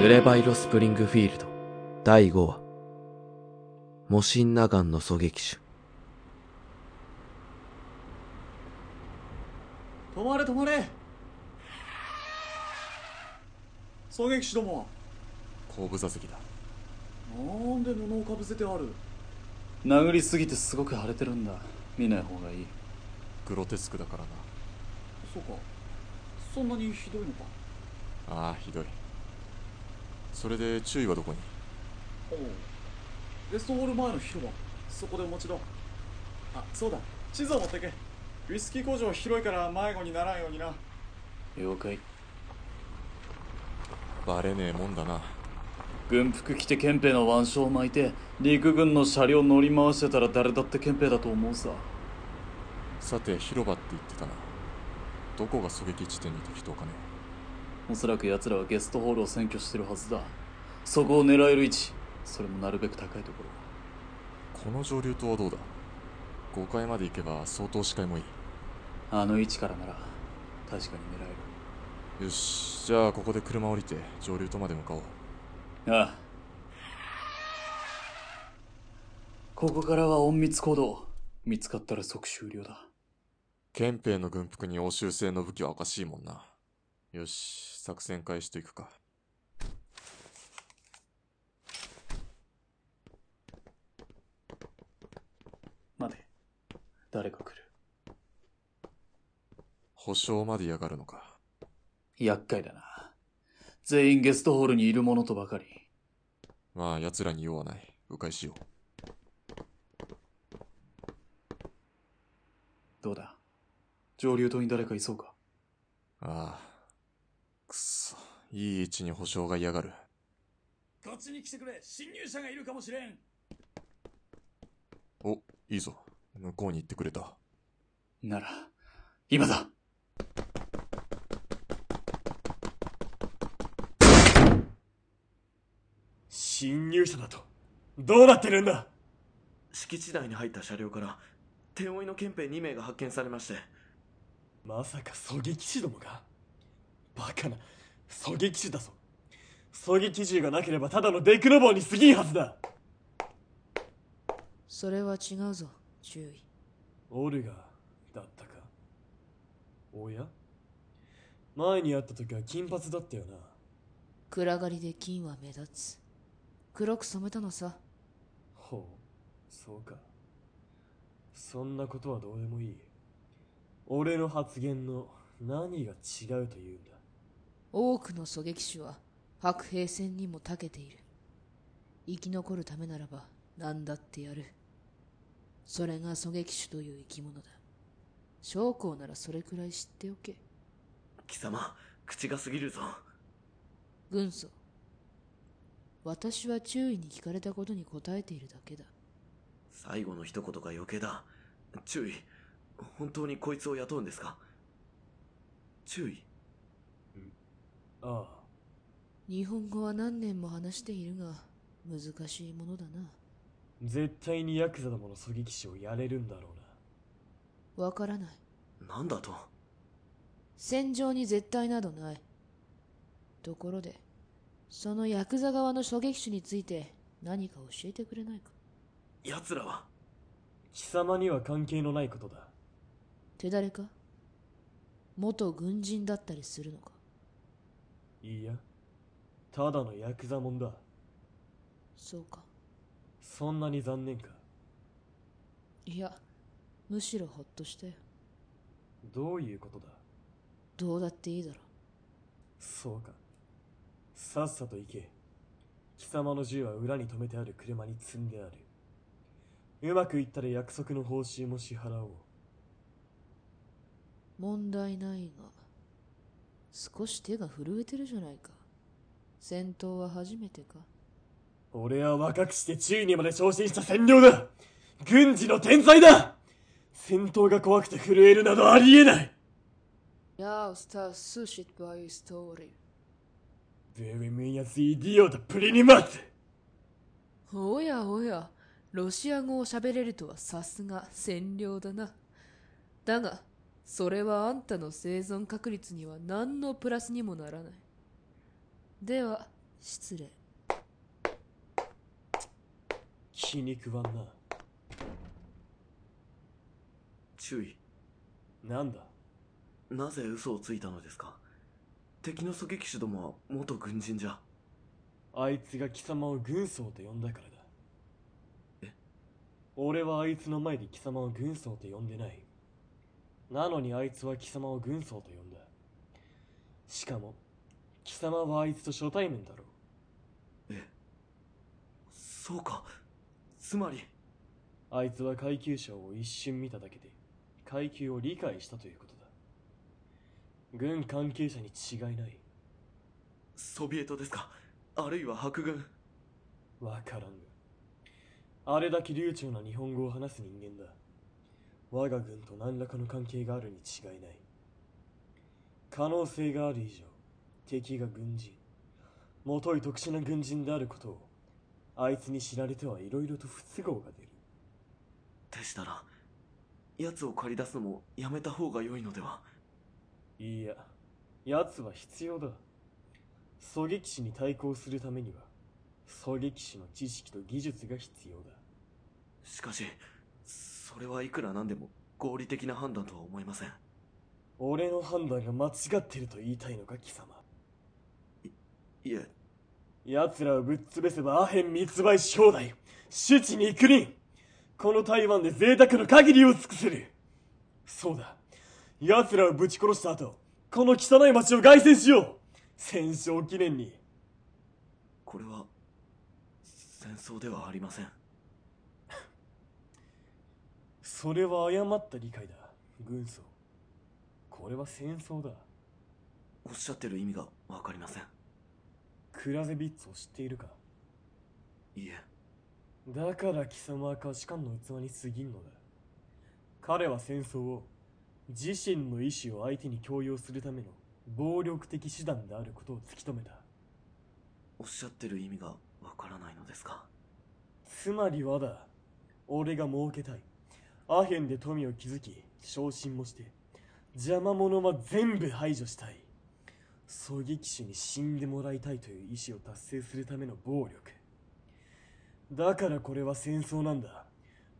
濡れバイロスプリングフィールド。第5話。モシンナガンの狙撃手。止まれ止まれ。狙撃手ども後部座席だ。なんで布をかぶせてある？殴りすぎてすごく腫れてるんだ。見ない方がいい。グロテスクだからな。そうか。そんなにひどいのか。ああひどいそれで注意はどこに？おう。レストホール前の広場。そこでお待ちだあそうだ。地図を持ってけ。ウイスキー工場広いから迷子にならんようにな。了解。バレねえもんだな。軍服着て憲兵の腕章を巻いて陸軍の車両乗り回してたら誰だって憲兵だと思うさ。さて広場って言ってたな。どこが狙撃地点に適当かねおそらく奴らはゲストホールを占拠してるはずだ。そこを狙える位置。それもなるべく高いところ。この上流島はどうだ？5階まで行けば相当視界もいい。あの位置からなら確かに狙える。よし。じゃあここで車降りて上流島まで向かおう。ああ。ここからは隠密行動。見つかったら即終了だ。憲兵の軍服に欧州製の武器はおかしいもんなよし作戦開始といくか。待て。誰か来る？保証まで嫌がるのか。厄介だな。全員ゲストホールにいるものとばかり。まあ奴らに用はない。迂回しよう。どうだ？上流島に誰かいそうか？ああいい位置に保証が嫌がる。こっちに来てくれ。侵入者がいるかもしれん。おいいぞ。向こうに行ってくれた。なら今だ。侵入者だと。どうなってるんだ？敷地内に入った車両から手負いの憲兵2名が発見されまして。まさか狙撃手どもかバカな狙撃手だぞ。狙撃銃がなければただのデクノボーに過ぎんはずだ。それは違うぞ注意オルガだったか？おや？前に会った時は金髪だったよな。暗がりで金は目立つ。黒く染めたのさ。ほうそうか。そんなことはどうでもいい。俺の発言の何が違うというんだ？多くの狙撃手は白兵戦にも長けている。生き残るためならば何だってやる。それが狙撃手という生き物だ。将校ならそれくらい知っておけ。貴様口が過ぎるぞ。軍曹。私は注意に聞かれたことに答えているだけだ。最後の一言が余計だ。注意本当にこいつを雇うんですか？注意ああ日本語は何年も話しているが難しいものだな。絶対にヤクザどもの狙撃手をやれるんだろうな。わからない。なんだと？戦場に絶対などない。ところでそのヤクザ側の狙撃手について何か教えてくれないか？奴らは？貴様には関係のないことだ。手だれか？元軍人だったりするのか？いいや。ただのヤクザもんだ。そうか。そんなに残念か。いやむしろほっとしたよ。どういうことだ？どうだっていいだろ。そうか。さっさと行け。貴様の銃は裏に止めてある車に積んである。うまくいったら約束の報酬も支払おう。問題ないが少し手が震えてるじゃないか。戦闘は初めてか。俺は若くして中にまで昇進した占領だ。軍事の天才だ。戦闘が怖くて震えるなどありえない。Ja, sta sushit by story ベリミヤスイディオタプリニマツおやおやロシア語を喋れるとはさすが占領だな。だがそれはあんたの生存確率には何のプラスにもならない。では失礼。気に食わんな。注意。なんだ？なぜ嘘をついたのですか？敵の狙撃手どもは元軍人じゃ。あいつが貴様を軍曹と呼んだからだ。え？俺はあいつの前で貴様を軍曹と呼んでないなのにあいつは貴様を軍曹と呼んだ。しかも貴様はあいつと初対面だろえそうか。つまり。あいつは階級章を一瞬見ただけで階級を理解したということだ。軍関係者に違いない。ソビエトですか。あるいは白軍。わからんが。あれだけ流暢な日本語を話す人間だ我が軍と何らかの関係があるに違いない。可能性がある以上敵が軍人もとい特殊な軍人であることをあいつに知られてはいろいろと不都合が出る。でしたら奴を借り出すのもやめた方が良いのでは？いや奴は必要だ。狙撃士に対抗するためには狙撃士の知識と技術が必要だ。しかしそれはいくらなんでも合理的な判断とは思えません。俺の判断が間違ってると言いたいのか貴様。いえ。奴らをぶっ潰せばアヘン密売し放題死地に行くりんこの台湾で贅沢の限りを尽くせる。そうだ。奴らをぶち殺した後この汚い町を凱旋しよう。戦勝記念に。これは戦争ではありませんそれは誤った理解だ。軍曹。これは戦争だ。おっしゃってる意味がわかりません。クラゼビッツを知っているか？いえ。だから貴様は価値観の器に過ぎんのだ。彼は戦争を自身の意志を相手に強要するための暴力的手段であることを突き止めた。おっしゃってる意味がわからないのですか？つまりはだ俺が儲けたいアヘンで富を築き昇進もして邪魔者は全部排除したい。狙撃手に死んでもらいたいという意志を達成するための暴力。だからこれは戦争なんだ。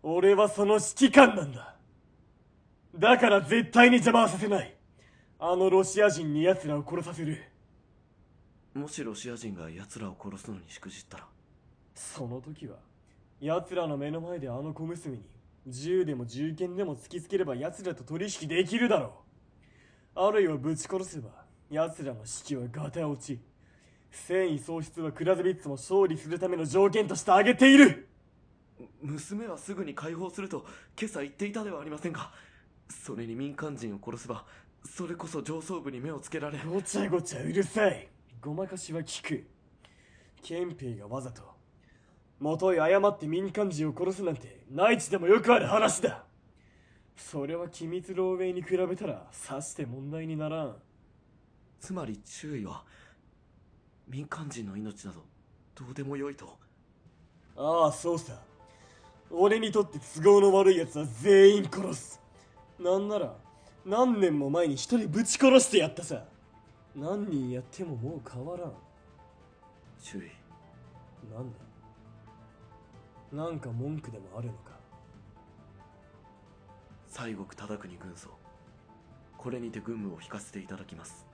俺はその指揮官なんだ。だから絶対に邪魔はさせない。あのロシア人に奴らを殺させる。もしロシア人が奴らを殺すのにしくじったら。その時は奴らの目の前であの小娘に銃でも銃剣でも突きつければ奴らと取引できるだろう。あるいはぶち殺せば奴らの士気はガタ落ち戦意喪失はクラゼビッツも勝利するための条件として挙げている。娘はすぐに解放すると今朝言っていたではありませんか。それに民間人を殺せばそれこそ上層部に目をつけられごちゃごちゃうるさい。ごまかしは聞く。憲兵がわざともとい誤って民間人を殺すなんて内地でもよくある話だ。それは機密漏洩に比べたらさして問題にならん。つまり注意は民間人の命などどうでもよいと。ああそうさ。俺にとって都合の悪い奴は全員殺す。なんなら何年も前に一人ぶち殺してやったさ。何人やってももう変わらん。注意。なんだ？なんか文句でもあるのか？西国忠国軍曹。これにて軍務を引かせていただきます。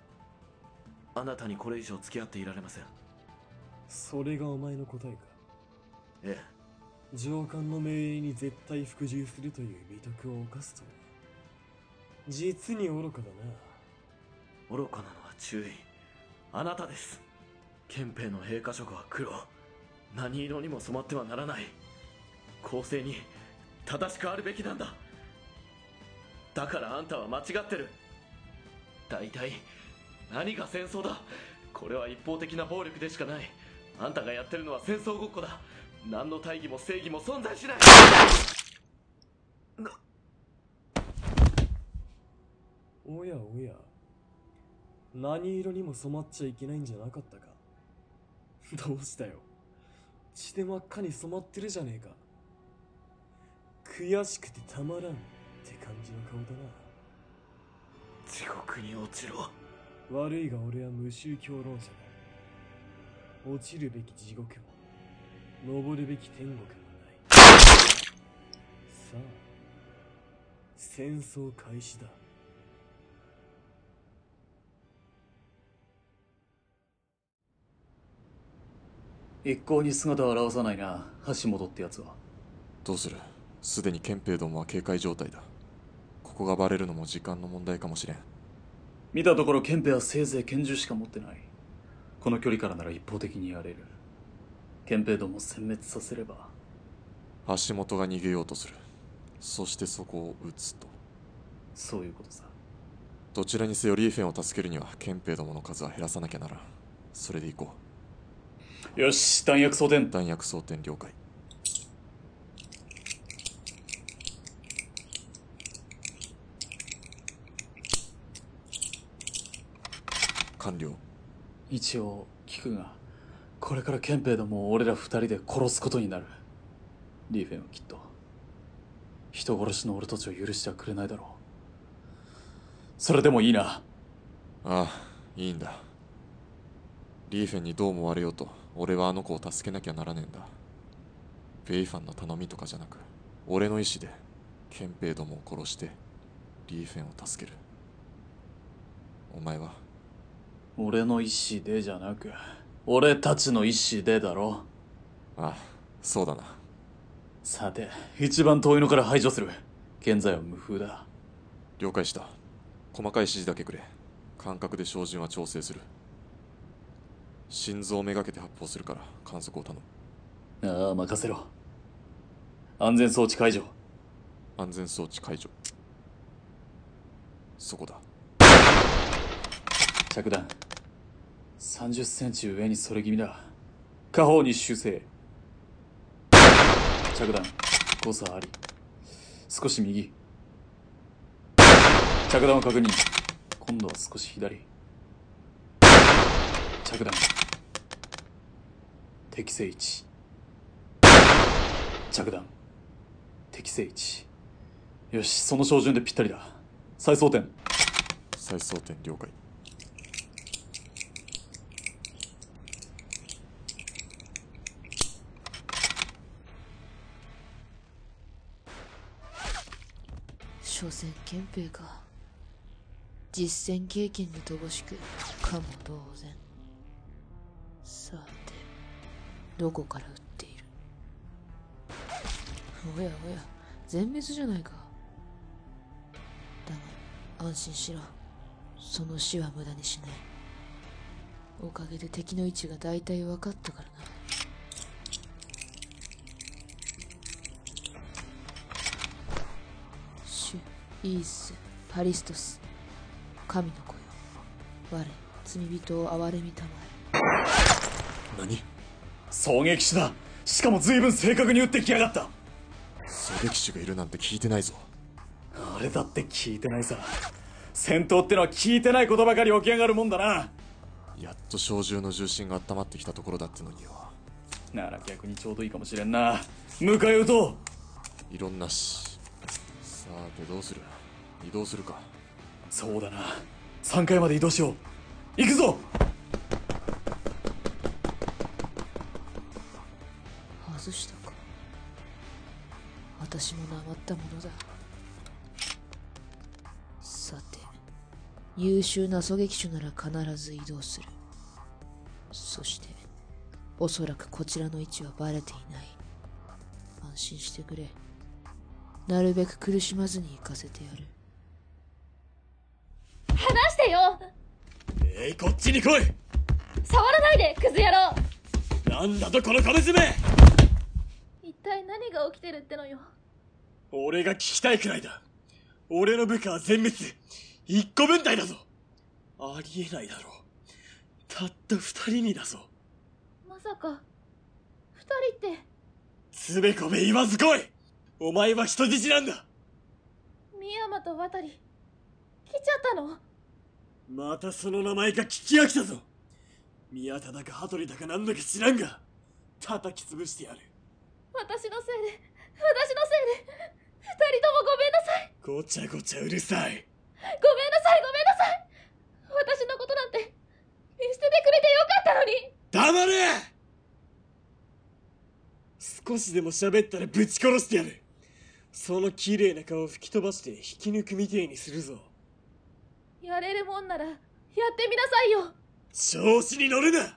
あなたにこれ以上付き合っていられません。それがお前の答えか？え上官の命令に絶対服従するという美徳を犯すとは。実に愚かだな。え愚かなのは注意。あなたです。憲兵の兵科色は黒何色にも染まってはならない公正に正しくあるべきなんだ。だからあんたは間違ってる。大体何が戦争だ。これは一方的な暴力でしかない。あんたがやってるのは戦争ごっこだ。何の大義も正義も存在しない。なおやおや。何色にも染まっちゃいけないんじゃなかったか。どうしたよ。血で真っ赤に染まってるじゃねえか。悔しくてたまらんって感じの顔だな。地獄に落ちろ。悪いが俺は無宗教論者だ。落ちるべき地獄も登るべき天国もない。さあ戦争開始だ。一向に姿を現さないな。橋本ってやつは。どうする？すでに憲兵どもは警戒状態だ。ここがバレるのも時間の問題かもしれん。見たところ憲兵はせいぜい拳銃しか持ってない。この距離からなら一方的にやれる。憲兵どもを殲滅させれば。橋本が逃げようとする。そしてそこを撃つと。そういうことさ。どちらにせよリーフェンを助けるには憲兵どもの数は減らさなきゃならん。それで行こよし弾薬装填。う弾薬装填了解完了。一応聞くがこれから憲兵どもを俺ら二人で殺すことになる。リーフェンはきっと。人殺しの俺たちを許してはくれないだろう。それでもいいな。ああいいんだ。リーフェンにどう思われようと俺はあの子を助けなきゃならねえんだ。ベイファンの頼みとかじゃなく俺の意志で憲兵どもを殺してリーフェンを助ける。お前は俺の意思でじゃなく俺たちの意思でだろ。ああそうだな。さて一番遠いのから排除する。現在は無風だ。了解した。細かい指示だけくれ。感覚で照準は調整する。心臓をめがけて発砲するから観測を頼む。ああ任せろ。安全装置解除。安全装置解除。そこだ。着弾30センチ上にそれ気味だ。下方に修正。着弾。誤差あり。少し右。着弾を確認。今度は少し左。着弾。適正位置。着弾。適正位置。よしその照準でぴったりだ。再装填再装填了解。所詮憲兵か実戦経験に乏しくかも同然。さてどこから撃っている？おやおや全滅じゃないか。だが安心しろ。その死は無駄にしない。おかげで敵の位置が大体分かったからな。イースパリストス神の子よ我罪人を憐れみたまえ。何？狙撃手だ。しかも随分正確に撃ってきやがった。狙撃手がいるなんて聞いてないぞ。あれだって聞いてないさ。戦闘ってのは聞いてないことばかり起き上がるもんだな。やっと小銃の重心が温まってきたところだってのによ。なら逆にちょうどいいかもしれんな。迎え撃とう。いろんなしさてどうする？移動するか。そうだな。3階まで移動しよう。行くぞ！外したか。私もなまったものだ。さて優秀な狙撃手なら必ず移動する。そしておそらくこちらの位置はバレていない。安心してくれなるべく苦しまずに行かせてやる。離してよ。えいこっちに来い。触らないでクズ野郎。なんだとこの小娘一体何が起きてるってのよ。俺が聞きたいくらいだ。俺の部下は全滅。一個分隊だぞ。ありえないだろう。たった二人にだぞ。まさか二人って。つべこべ言わず来いお前は人質なんだ。深山と渡り来ちゃったの？またその名前が聞き飽きたぞ。宮田だか羽鳥だかなんだか知らんが叩き潰してやる。私のせいで私のせいで二人ともごめんなさい。ごちゃごちゃうるさい。ごめんなさいごめんなさい。私のことなんて見捨ててくれてよかったのに。黙れ！少しでも喋ったらぶち殺してやるその綺麗な顔を吹き飛ばして引き抜くみてえにするぞ。やれるもんならやってみなさいよ。調子に乗るな。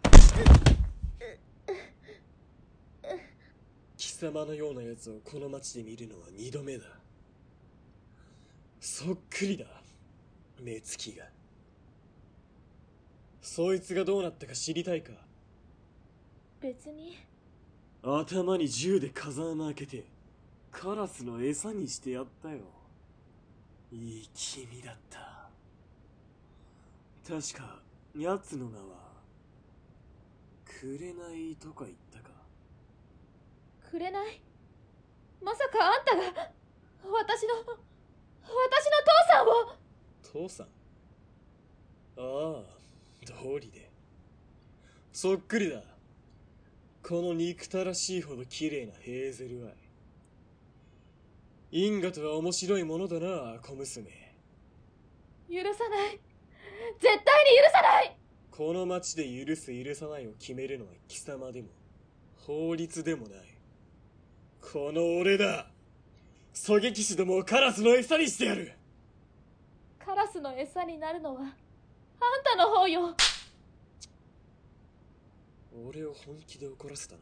貴様のような奴をこの町で見るのは二度目だ。そっくりだ。目つきが。そいつがどうなったか知りたいか？別に。頭に銃で風穴開けてカラスの餌にしてやったよ。いい君だった。確か奴の名は紅とか言ったか。くれない？まさかあんたが私の私の父さんを？父さん？ああ通りで。そっくりだ。この憎たらしいほど綺麗なヘーゼルアイ因果とは面白いものだな小娘。許さない。絶対に許さない。この町で許す許さないを決めるのは貴様でも法律でもない。この俺だ。狙撃手どもをカラスの餌にしてやる。カラスの餌になるのはあんたの方よ。俺を本気で怒らせたな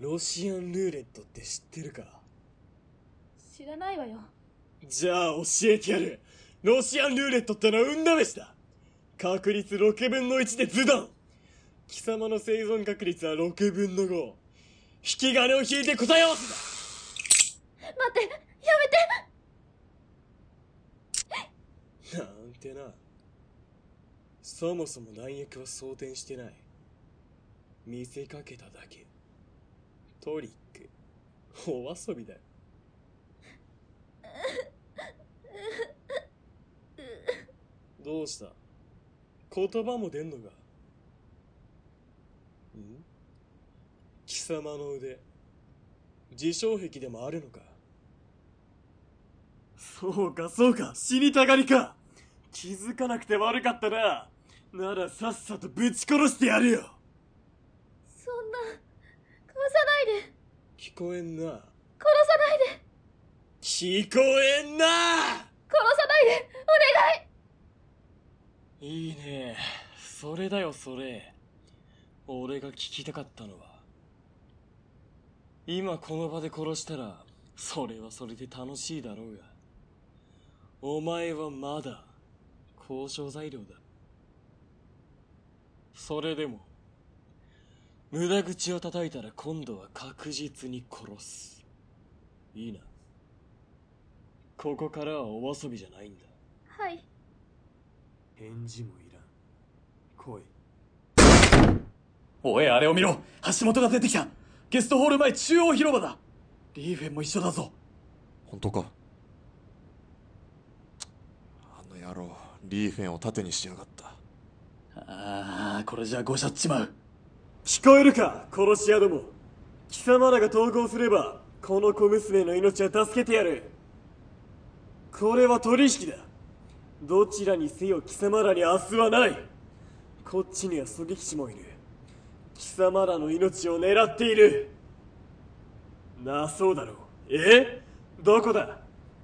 ロシアンルーレットって知ってるか？知らないわよ。じゃあ教えてやる。ロシアンルーレットってのは運試しだ。確率6分の1でズドン。貴様の生存確率は6分の5引き金を引いて答え合わせだ。待ってやめて。なんてな。そもそも弾薬は装填してない。見せかけただけトリック。お遊びだよ。どうした？言葉も出んのか？ん？貴様の腕。自傷癖でもあるのか？そうかそうか。死にたがりか。気づかなくて悪かったな。ならさっさとぶち殺してやるよ。そんな。さないで。聞こえんな。殺さないで。聞こえんな。殺さないで。お願い。いいね。それだよそれ。俺が聞きたかったのは。今この場で殺したらそれはそれで楽しいだろうが。お前はまだ交渉材料だ。それでも無駄口を叩いたら今度は確実に殺す。いいな。ここからはお遊びじゃないんだ。はい。返事もいらん。来い。おいあれを見ろ。橋本が出てきた。ゲストホール前中央広場だ。リーフェンも一緒だぞ。本当か？あの野郎リーフェンを盾にしやがった。ああこれじゃごしゃっちまう聞こえるか殺し屋ども。貴様らが投降すればこの小娘の命は助けてやる。これは取引だ。どちらにせよ貴様らに明日はない。こっちには狙撃手もいる。貴様らの命を狙っている。なあそうだろう。え？どこだ？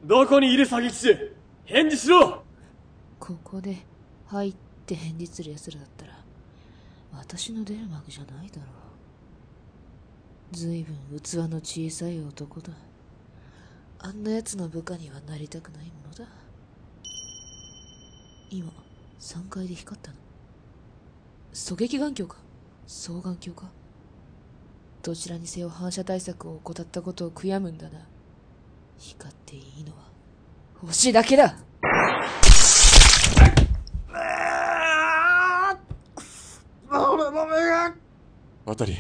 どこにいる狙撃手返事しろ！ここで「はい」って返事する奴らだったら。私の出る幕じゃないだろう。随分器の小さい男だ。あんな奴の部下にはなりたくないものだ。今3階で光ったの。狙撃眼鏡か？双眼鏡か？どちらにせよ反射対策を怠ったことを悔やむんだな。光っていいのは星だけだ。渡り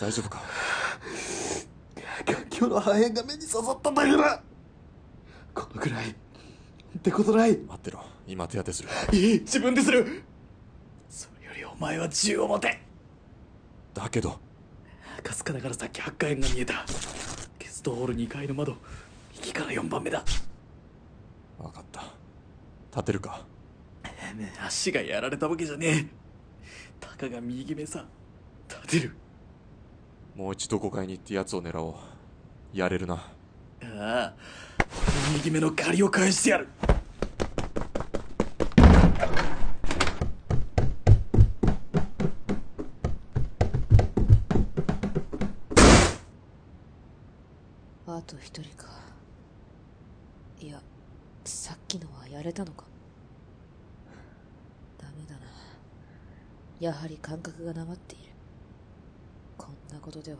大丈夫か？環境の破片が目に刺さっただけだこのくらい。ってことない。待ってろ。今手当てする。いい。自分でする。それよりお前は銃を持て。だけど。かすかながらさっき発火炎が見えた。ゲストホール2階の窓。右から4番目だ。分かった。立てるか？足がやられたわけじゃねえ。たかが右目さ立てる。もう一度5階に行って奴を狙おう。やれるな。ああ俺の右目の借りを返してやる。あと一人か。いやさっきのはやれたのか。ダメだな。やはり感覚がなまっていることでは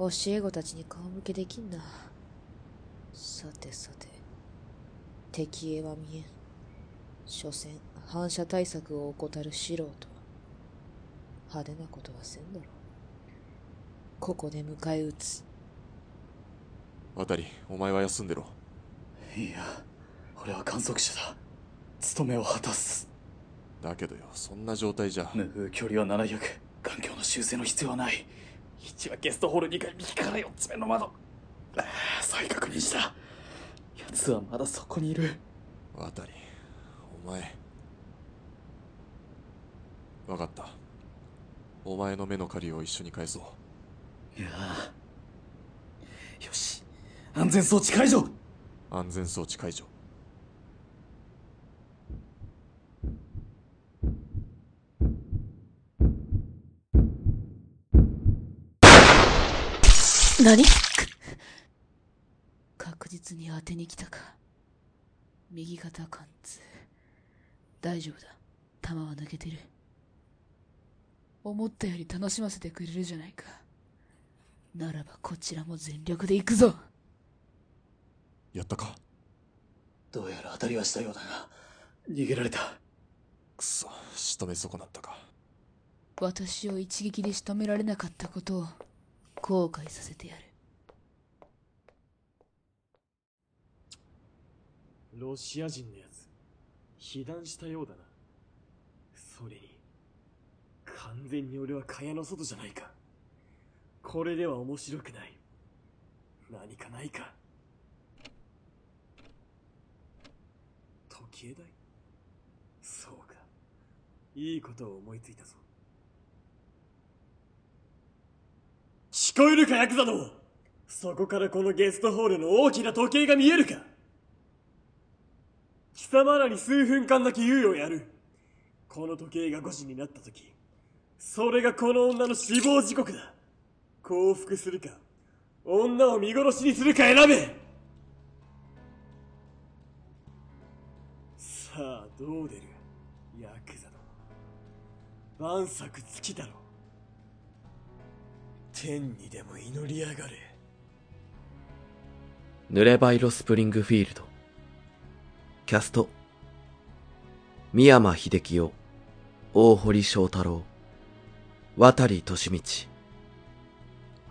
教え子たちに顔向けできんな。さてさて敵へは見えん。所詮反射対策を怠る素人派手なことはせんだろう。ここで迎え撃つ。渡りお前は休んでろ。いや俺は観測者だ。務めを果たす。だけどよそんな状態じゃ。拭う距離は700環境の修正の必要はない1はゲストホール2階右から4つ目の窓。ああ再確認した。奴はまだそこにいる。渡りお前。分かった。お前の目の借りを一緒に返そう。いやあよし。安全装置解除。安全装置解除何？確実に当てに来たか。右肩貫通。大丈夫だ。弾は抜けてる。思ったより楽しませてくれるじゃないか。ならばこちらも全力で行くぞ。やったか？どうやら当たりはしたようだが逃げられた。くそ仕留め損なったか。私を一撃で仕留められなかったことを後悔させてやる。ロシア人のやつ。被弾したようだな。それに完全に俺は蚊帳の外じゃないか。これでは面白くない。何かないか。時計台？そうか。いいことを思いついたぞ。聞こえるかヤクザどもそこからこのゲストホールの大きな時計が見えるか。貴様らに数分間だけ猶予をやる。この時計が5時になった時。それがこの女の死亡時刻だ。降伏するか。女を見殺しにするか選べ。さあどう出る？ヤクザど万策尽きだろ。天にでも祈りやがれ。濡れバイロスプリングフィールド。キャスト。三山秀樹夫大堀翔太郎。渡利利道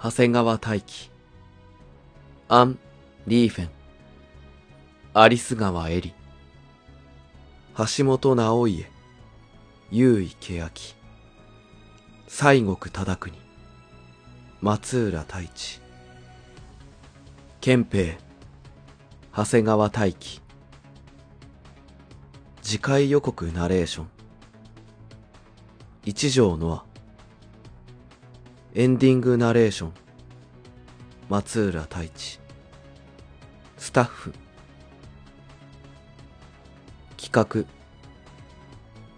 長谷川大輝アン・リーフェン。有栖川エリ橋本直家。優位欅西国忠国松浦太一。憲兵長谷川大輝次回予告ナレーション。一条ノアエンディングナレーション。松浦太一。スタッフ。企画。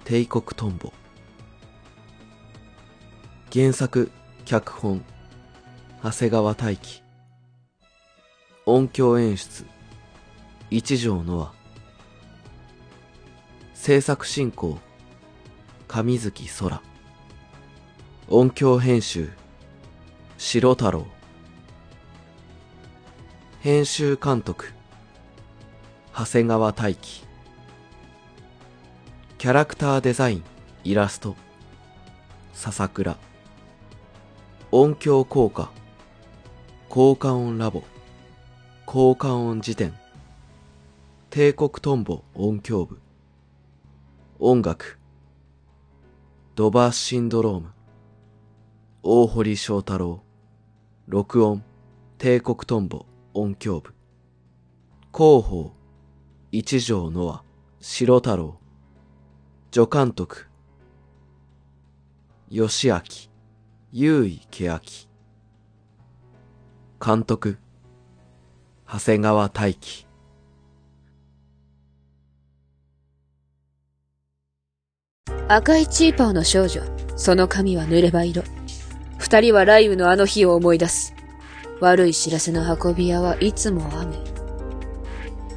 帝国トンボ。原作脚本。長谷川大輝音響演出。一条ノア制作進行。上月空。音響編集。白太郎。編集監督。長谷川大輝キャラクターデザイン。イラスト。笹倉。音響効果。効果音ラボ効果音辞典帝国トンボ音響部音楽ドバーシンドローム大堀翔太郎録音帝国トンボ音響部広報一条ノア白太郎助監督吉明、優位欅。監督、長谷川大輝。赤いチーパーの少女。その髪は濡れば色。二人は雷雨のあの日を思い出す。悪い知らせの運び屋はいつも雨。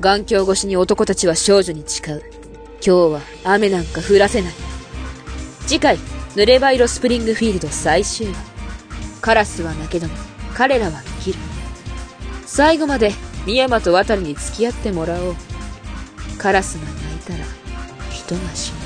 眼鏡越しに男たちは少女に誓う。今日は雨なんか降らせない。次回、濡れば色スプリングフィールド最終話。カラスは泣けども、彼らは。最後まで、深山と渡に付き合ってもらおう。カラスが鳴いたら、人が死ぬ。